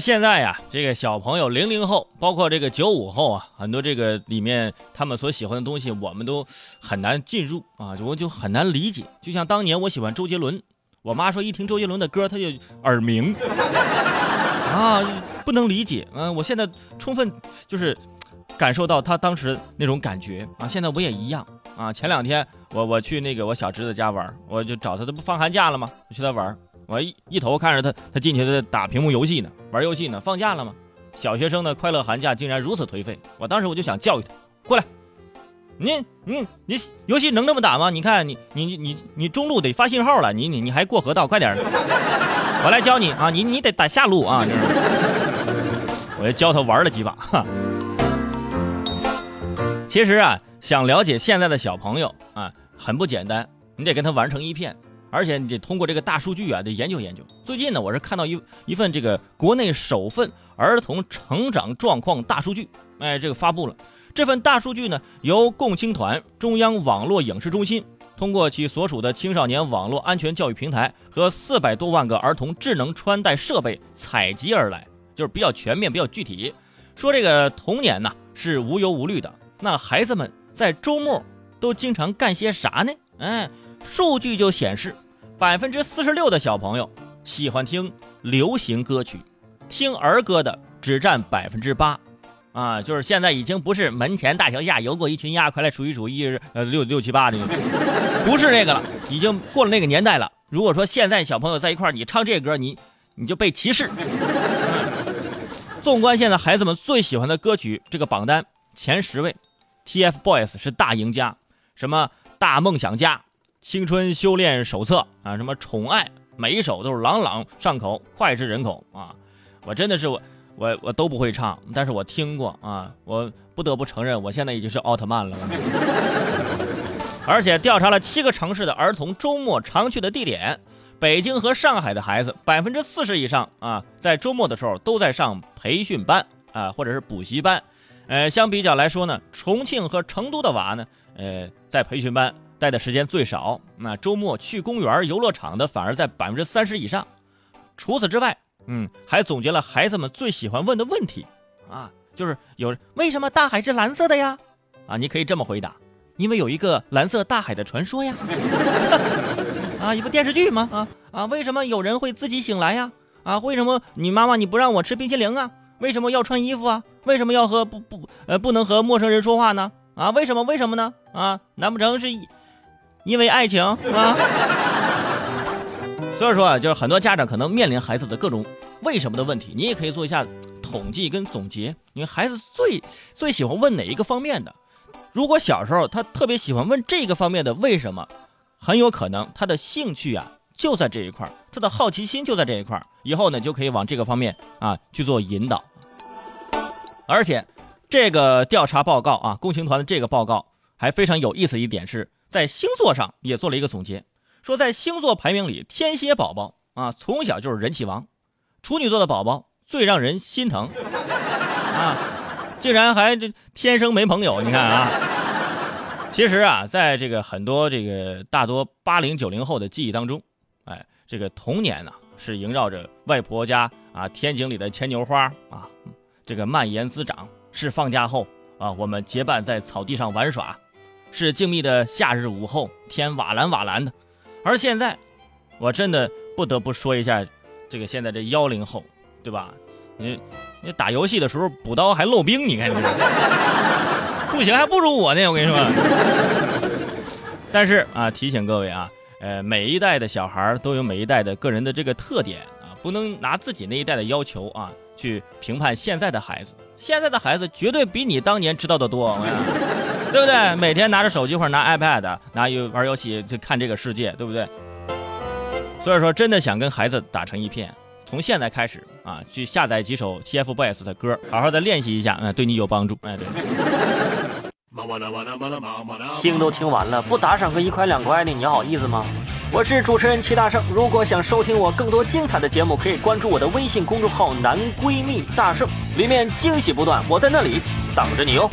现在呀，这个小朋友零零后，包括这个九五后啊，很多这个里面他们所喜欢的东西，我们都很难进入啊，我就很难理解。就像当年我喜欢周杰伦，我妈说一听周杰伦的歌，他就耳鸣啊，不能理解。嗯，我现在充分就是感受到他当时那种感觉啊，现在我也一样啊。前两天我我去那个我小侄子家玩，我就找他，他不放寒假了吗？我去他玩。我一一头看着他，他进去在打屏幕游戏呢，玩游戏呢。放假了吗？小学生的快乐寒假竟然如此颓废。我当时我就想教育他，过来，你你你游戏能这么打吗？你看你你你你中路得发信号了，你你你还过河道，快点我来教你啊，你你得打下路啊。我就教他玩了几把。哈。其实啊，想了解现在的小朋友啊，很不简单，你得跟他玩成一片。而且你得通过这个大数据啊，得研究研究。最近呢，我是看到一一份这个国内首份儿童成长状况大数据，哎，这个发布了。这份大数据呢，由共青团、中央网络影视中心通过其所属的青少年网络安全教育平台和四百多万个儿童智能穿戴设备采集而来，就是比较全面、比较具体。说这个童年呢是无忧无虑的，那孩子们在周末都经常干些啥呢？嗯。数据就显示，百分之四十六的小朋友喜欢听流行歌曲，听儿歌的只占百分之八，啊，就是现在已经不是门前大桥下游过一群鸭，快来数一数一呃六六七八的，不是那个了，已经过了那个年代了。如果说现在小朋友在一块你唱这歌，你你就被歧视。纵观现在孩子们最喜欢的歌曲这个榜单前十位，TFBOYS 是大赢家，什么大梦想家。青春修炼手册啊，什么宠爱，每一首都是朗朗上口，脍炙人口啊！我真的是我我我都不会唱，但是我听过啊！我不得不承认，我现在已经是奥特曼了。而且调查了七个城市的儿童周末常去的地点，北京和上海的孩子百分之四十以上啊，在周末的时候都在上培训班啊，或者是补习班。呃，相比较来说呢，重庆和成都的娃呢，呃，在培训班。待的时间最少，那周末去公园、游乐场的反而在百分之三十以上。除此之外，嗯，还总结了孩子们最喜欢问的问题，啊，就是有为什么大海是蓝色的呀？啊，你可以这么回答，因为有一个蓝色大海的传说呀。啊，一部电视剧吗？啊啊，为什么有人会自己醒来呀？啊，为什么你妈妈你不让我吃冰淇淋啊？为什么要穿衣服啊？为什么要和不不呃不能和陌生人说话呢？啊，为什么？为什么呢？啊，难不成是？因为爱情啊，所以说啊，就是很多家长可能面临孩子的各种为什么的问题，你也可以做一下统计跟总结。你孩子最最喜欢问哪一个方面的？如果小时候他特别喜欢问这个方面的为什么，很有可能他的兴趣啊就在这一块他的好奇心就在这一块以后呢就可以往这个方面啊去做引导。而且这个调查报告啊，共青团的这个报告还非常有意思一点是。在星座上也做了一个总结，说在星座排名里，天蝎宝宝啊从小就是人气王，处女座的宝宝最让人心疼啊，竟然还这天生没朋友。你看啊，其实啊，在这个很多这个大多八零九零后的记忆当中，哎，这个童年呢是萦绕着外婆家啊天井里的牵牛花啊，这个蔓延滋长，是放假后啊我们结伴在草地上玩耍。是静谧的夏日午后，天瓦蓝瓦蓝的。而现在，我真的不得不说一下，这个现在这幺零后，对吧？你你打游戏的时候补刀还漏兵，你看你，不行，还不如我呢。我跟你说。但是啊，提醒各位啊，呃，每一代的小孩都有每一代的个人的这个特点啊，不能拿自己那一代的要求啊去评判现在的孩子。现在的孩子绝对比你当年知道的多。对不对？每天拿着手机或者拿 iPad，拿游玩游戏就看这个世界，对不对？所以说，真的想跟孩子打成一片，从现在开始啊，去下载几首 TFBOYS 的歌，好好的练习一下，嗯，对你有帮助。哎，对。听都听完了，不打赏个一块两块的，你好意思吗？我是主持人齐大圣，如果想收听我更多精彩的节目，可以关注我的微信公众号“男闺蜜大圣”，里面惊喜不断，我在那里等着你哦。